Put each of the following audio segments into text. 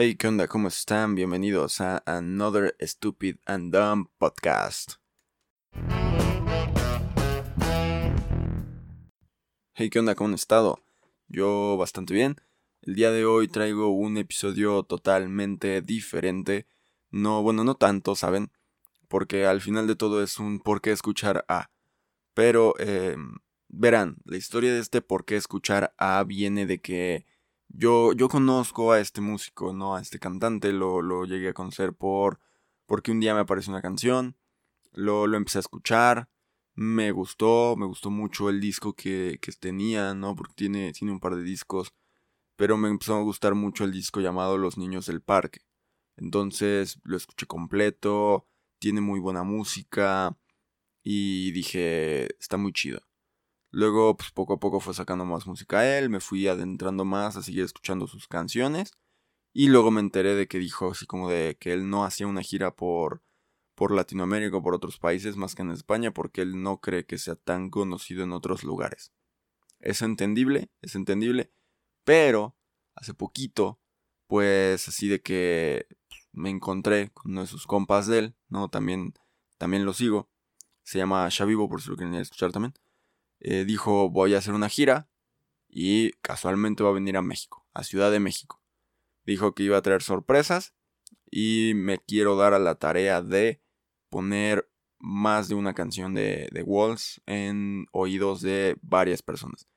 Hey, ¿qué onda? ¿Cómo están? Bienvenidos a Another Stupid and Dumb Podcast. Hey, ¿qué onda? ¿Cómo han estado? Yo bastante bien. El día de hoy traigo un episodio totalmente diferente. No, bueno, no tanto, ¿saben? Porque al final de todo es un por qué escuchar a. Pero, eh, verán, la historia de este por qué escuchar a viene de que yo, yo conozco a este músico, ¿no? A este cantante, lo, lo llegué a conocer por... porque un día me apareció una canción, lo, lo empecé a escuchar, me gustó, me gustó mucho el disco que, que tenía, ¿no? Porque tiene, tiene un par de discos, pero me empezó a gustar mucho el disco llamado Los Niños del Parque. Entonces lo escuché completo, tiene muy buena música y dije, está muy chido. Luego, pues poco a poco fue sacando más música a él, me fui adentrando más a seguir escuchando sus canciones. Y luego me enteré de que dijo así como de que él no hacía una gira por, por Latinoamérica o por otros países más que en España porque él no cree que sea tan conocido en otros lugares. Es entendible, es entendible, pero hace poquito, pues así de que me encontré con uno de sus compas de él, ¿no? También, también lo sigo. Se llama Shavivo por si lo quieren escuchar también. Eh, dijo voy a hacer una gira y casualmente va a venir a México, a Ciudad de México. Dijo que iba a traer sorpresas y me quiero dar a la tarea de poner más de una canción de, de Walls en oídos de varias personas.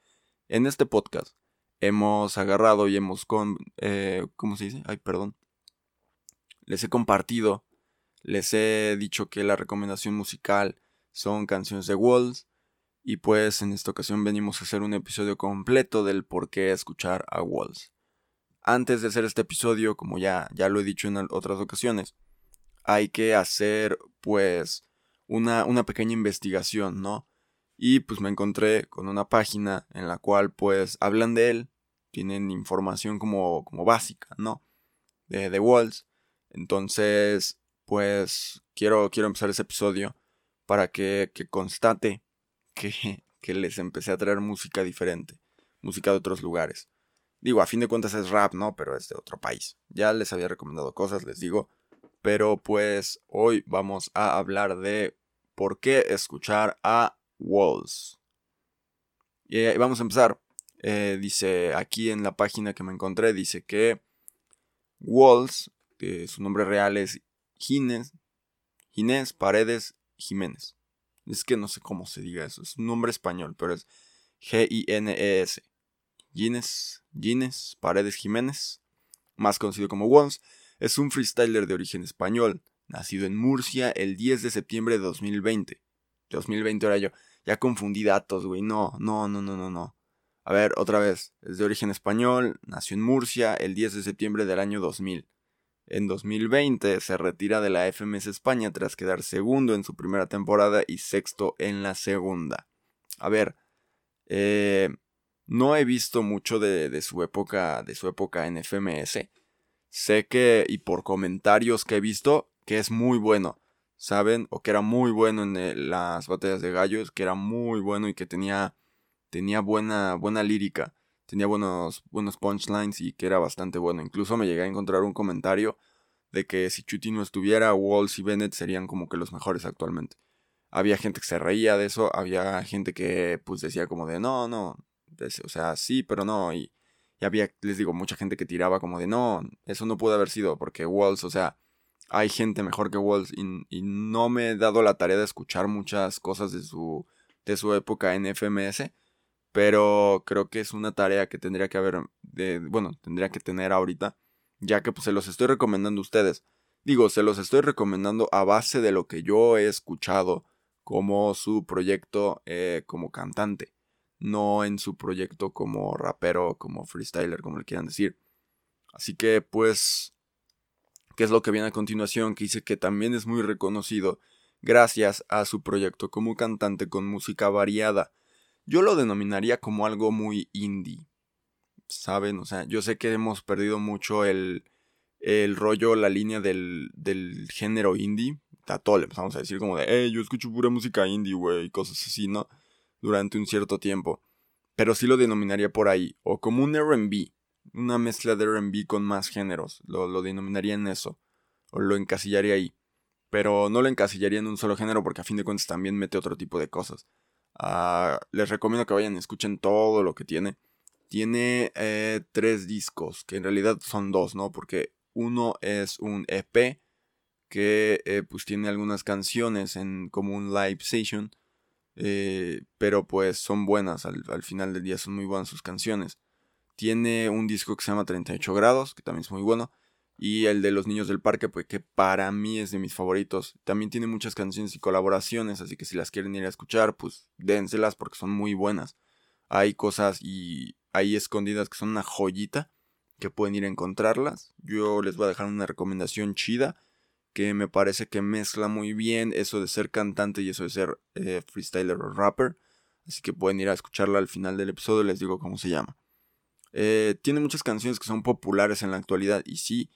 En este podcast hemos agarrado y hemos con... Eh, ¿Cómo se dice? Ay, perdón. Les he compartido, les he dicho que la recomendación musical son canciones de Walls y pues en esta ocasión venimos a hacer un episodio completo del por qué escuchar a Walls. Antes de hacer este episodio, como ya, ya lo he dicho en otras ocasiones, hay que hacer pues una, una pequeña investigación, ¿no? Y pues me encontré con una página en la cual pues hablan de él, tienen información como, como básica, ¿no? De, de Walls. Entonces, pues quiero, quiero empezar ese episodio para que, que constate que, les empecé a traer música diferente, música de otros lugares. Digo, a fin de cuentas es rap, ¿no? Pero es de otro país. Ya les había recomendado cosas, les digo. Pero pues hoy vamos a hablar de por qué escuchar a Walls. Y vamos a empezar. Eh, dice aquí en la página que me encontré, dice que Walls, que su nombre real es Ginés, Ginés Paredes Jiménez. Es que no sé cómo se diga eso. Es un nombre español, pero es G-I-N-E-S. Gines, Gines Paredes Jiménez, más conocido como Wons, es un freestyler de origen español, nacido en Murcia el 10 de septiembre de 2020. 2020 era yo. Ya confundí datos, güey. No, no, no, no, no, no. A ver, otra vez. Es de origen español, nació en Murcia el 10 de septiembre del año 2000. En 2020 se retira de la FMS España tras quedar segundo en su primera temporada y sexto en la segunda. A ver, eh, no he visto mucho de, su época, de su época en FMS. Sé que, y por comentarios que he visto, que es muy bueno. ¿Saben? O que era muy bueno en eh, las batallas de gallos, que era muy bueno y que tenía, tenía buena, buena lírica tenía buenos, buenos punchlines y que era bastante bueno. Incluso me llegué a encontrar un comentario de que si Chuti no estuviera, Walls y Bennett serían como que los mejores actualmente. Había gente que se reía de eso, había gente que pues decía como de no, no, o sea, sí, pero no, y, había, les digo, mucha gente que tiraba como de no, eso no pudo haber sido, porque Walls, o sea, hay gente mejor que Walls y, y no me he dado la tarea de escuchar muchas cosas de su, de su época en FMS, pero creo que es una tarea que tendría que haber, de, bueno, tendría que tener ahorita, ya que pues se los estoy recomendando a ustedes. Digo, se los estoy recomendando a base de lo que yo he escuchado como su proyecto eh, como cantante, no en su proyecto como rapero, como freestyler, como le quieran decir. Así que pues, ¿qué es lo que viene a continuación? Que dice que también es muy reconocido gracias a su proyecto como cantante con música variada yo lo denominaría como algo muy indie. ¿Saben? O sea, yo sé que hemos perdido mucho el, el rollo, la línea del, del género indie. A todo le empezamos a decir como de, hey, yo escucho pura música indie, güey, cosas así, ¿no? Durante un cierto tiempo. Pero sí lo denominaría por ahí, o como un RB. una mezcla de RB con más géneros, lo, lo denominaría en eso, o lo encasillaría ahí. Pero no lo encasillaría en un solo género porque a fin de cuentas también mete otro tipo de cosas. Ah, les recomiendo que vayan y escuchen todo lo que tiene. Tiene eh, tres discos, que en realidad son dos, ¿no? Porque uno es un EP que eh, pues tiene algunas canciones en como un live session. Eh, pero pues son buenas, al, al, final del día son muy buenas sus canciones. Tiene un disco que se llama 38 grados, que también es muy bueno. Y el de los niños del parque, pues que para mí es de mis favoritos. También tiene muchas canciones y colaboraciones, así que si las quieren ir a escuchar, pues dénselas porque son muy buenas. Hay cosas y ahí escondidas que son una joyita que pueden ir a encontrarlas. Yo les voy a dejar una recomendación chida que me parece que mezcla muy bien eso de ser cantante y eso de ser eh, freestyler o rapper. Así que pueden ir a escucharla al final del episodio, les digo cómo se llama. Eh, tiene muchas canciones que son populares en la actualidad y sí,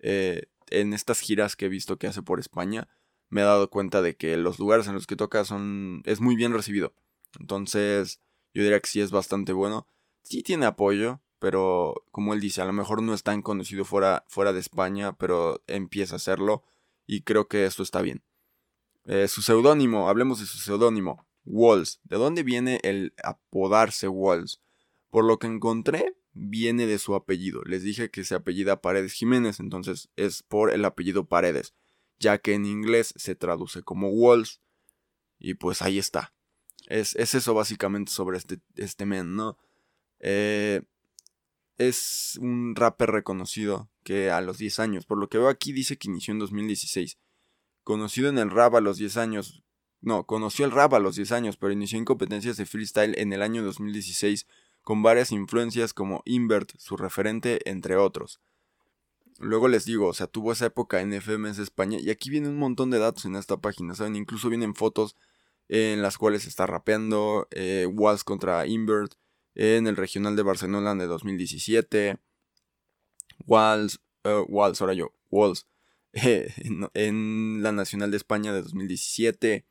eh, en estas giras que he visto que hace por España, me he dado cuenta de que los lugares en los que toca son. es muy bien recibido. Entonces, yo diría que sí es bastante bueno. Sí tiene apoyo, pero como él dice, a lo mejor no es tan conocido fuera, fuera de España, pero empieza a hacerlo. Y creo que esto está bien. Eh, su seudónimo, hablemos de su seudónimo, Walls. ¿De dónde viene el apodarse Walls? Por lo que encontré, viene de su apellido. Les dije que se apellida Paredes Jiménez, entonces es por el apellido Paredes, ya que en inglés se traduce como Walls. Y pues ahí está. Es, eso básicamente sobre este, este men, ¿no? Eh, es un rapper reconocido que a los 10 años, por lo que veo aquí dice que inició en 2016. Conocido en el rap a los 10 años. No, conoció el rap a los 10 años, pero inició en competencias de freestyle en el año 2016 con varias influencias como Invert, su referente, entre otros. Luego les digo, o sea, tuvo esa época en FMS España y aquí viene un montón de datos en esta página, ¿saben? Incluso vienen fotos en las cuales está rapeando, eh, Walls contra Invert, en el regional de Barcelona de 2017, Walls, uh, Walls, ahora yo, Walls, en, la Nacional de España de 2017,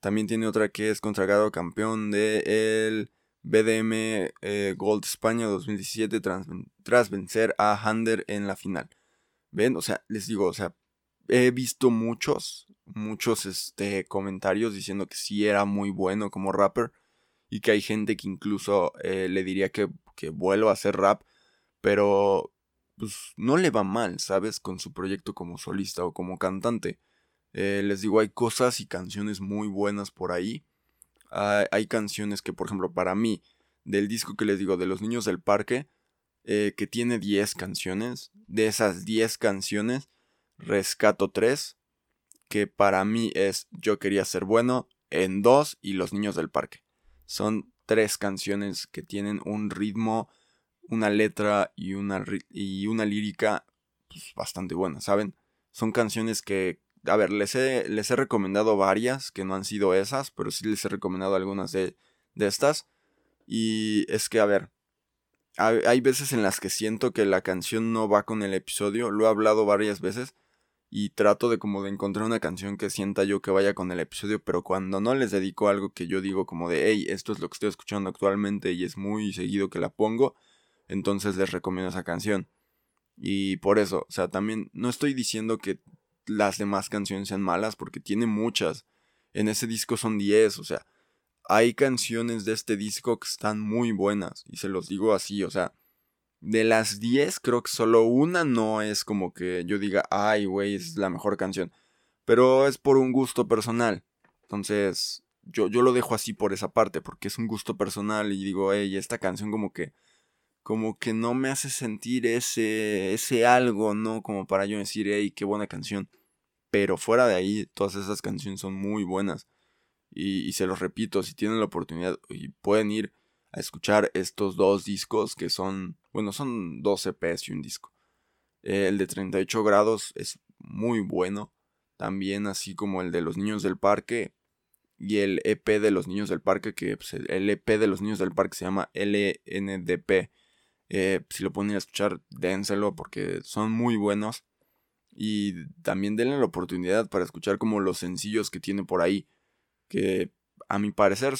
también tiene otra que es consagrado campeón de BDM eh, Gold España 2017 tras, vencer a Hander en la final. ¿Ven? O sea, les digo, o sea, he visto muchos, muchos este, comentarios diciendo que sí era muy bueno como rapper y que hay gente que incluso eh, le diría que, que vuelva a hacer rap, pero pues no le va mal, ¿sabes? Con su proyecto como solista o como cantante. Eh, les digo, hay cosas y canciones muy buenas por ahí hay, canciones que, por ejemplo, para mí, del disco que les digo, de los niños del parque, eh, que tiene 10 canciones, de esas 10 canciones, rescato 3, que para mí es Yo quería ser bueno, en 2 y Los niños del parque. Son tres canciones que tienen un ritmo, una letra y una, y una lírica pues, bastante buena, ¿saben? Son canciones que a ver, les he, les he recomendado varias que no han sido esas, pero sí les he recomendado algunas de, de estas. Y es que, a ver, hay, veces en las que siento que la canción no va con el episodio, lo he hablado varias veces y trato de como de encontrar una canción que sienta yo que vaya con el episodio, pero cuando no les dedico algo que yo digo como de, hey, esto es lo que estoy escuchando actualmente y es muy seguido que la pongo, entonces les recomiendo esa canción. Y por eso, o sea, también no estoy diciendo que las demás canciones sean malas, porque tiene muchas. En ese disco son 10, o sea, hay canciones de este disco que están muy buenas, y se los digo así, o sea, de las 10 creo que solo una no es como que yo diga, ay, güey, es la mejor canción, pero es por un gusto personal. Entonces, yo, yo lo dejo así por esa parte, porque es un gusto personal y digo, hey, esta canción como que como que no me hace sentir ese, ese algo, ¿no? Como para yo decir, hey, qué buena canción. Pero fuera de ahí, todas esas canciones son muy buenas. Y, se los repito, si tienen la oportunidad y pueden ir a escuchar estos dos discos que son, bueno, son dos EPs y un disco. el de 38 grados es muy bueno. También así como el de los niños del parque. Y el EP de los niños del parque, que pues, el EP de los niños del parque se llama LNDP eh, si lo pueden a escuchar, dénselo porque son muy buenos. Y también denle la oportunidad para escuchar como los sencillos que tiene por ahí. Que a mi parecer,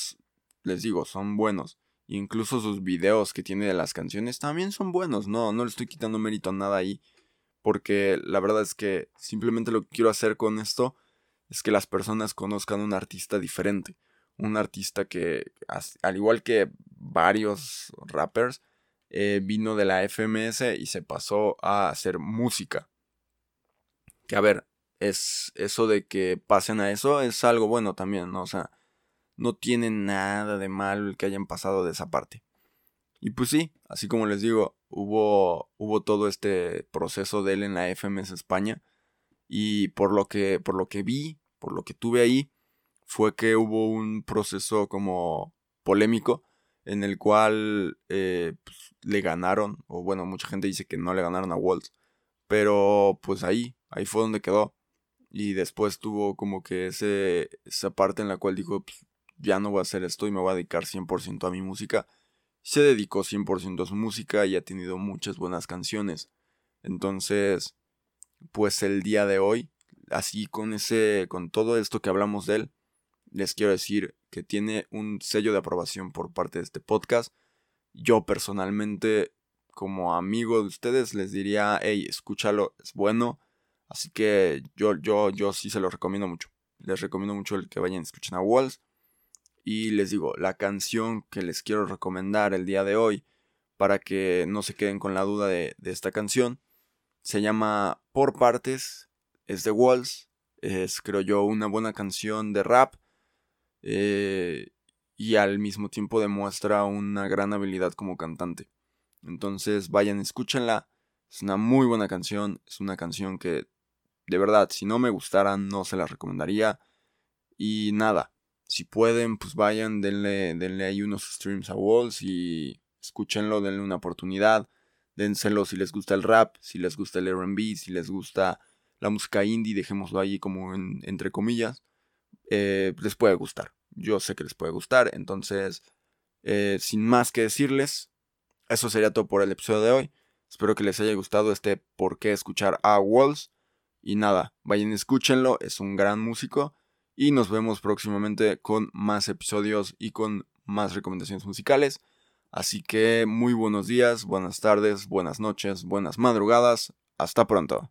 les digo, son buenos. Incluso sus videos que tiene de las canciones también son buenos. No, no le estoy quitando mérito a nada ahí. Porque la verdad es que simplemente lo que quiero hacer con esto es que las personas conozcan un artista diferente. Un artista que, al igual que varios rappers, eh, vino de la FMS y se pasó a hacer música. Que a ver, es eso de que pasen a eso es algo bueno también, ¿no? O sea, no tiene nada de malo el que hayan pasado de esa parte. Y pues sí, así como les digo, hubo, hubo todo este proceso de él en la FMS España. Y por lo que, por lo que vi, por lo que tuve ahí, fue que hubo un proceso como polémico en el cual eh, pues, le ganaron, o bueno, mucha gente dice que no le ganaron a Waltz, pero pues ahí, ahí fue donde quedó. Y después tuvo como que ese, esa parte en la cual dijo, pues, ya no voy a hacer esto y me voy a dedicar 100% a mi música. Se dedicó 100% a su música y ha tenido muchas buenas canciones. Entonces, pues el día de hoy, así con ese, con todo esto que hablamos de él, les quiero decir que tiene un sello de aprobación por parte de este podcast. Yo personalmente, como amigo de ustedes, les diría, hey, escúchalo, es bueno. Así que yo, yo, yo sí se lo recomiendo mucho. Les recomiendo mucho el que vayan y escuchen a Walls. Y les digo, la canción que les quiero recomendar el día de hoy, para que no se queden con la duda de, esta canción, se llama Por Partes, es de Walls, es creo yo una buena canción de rap eh, y al mismo tiempo demuestra una gran habilidad como cantante. Entonces vayan, escúchenla, es una muy buena canción, es una canción que de verdad, si no me gustara no se la recomendaría. Y nada, si pueden, pues vayan, denle, denle ahí unos streams a Walls y escúchenlo, denle una oportunidad. Dénselo si les gusta el rap, si les gusta el RB, si les gusta la música indie, dejémoslo ahí como entre comillas. Eh, les puede gustar. Yo sé que les puede gustar. Entonces, eh, sin más que decirles, eso sería todo por el episodio de hoy. Espero que les haya gustado este por qué escuchar a Walls. Y nada, vayan, escúchenlo, es un gran músico y nos vemos próximamente con más episodios y con más recomendaciones musicales. Así que muy buenos días, buenas tardes, buenas noches, buenas madrugadas. Hasta pronto.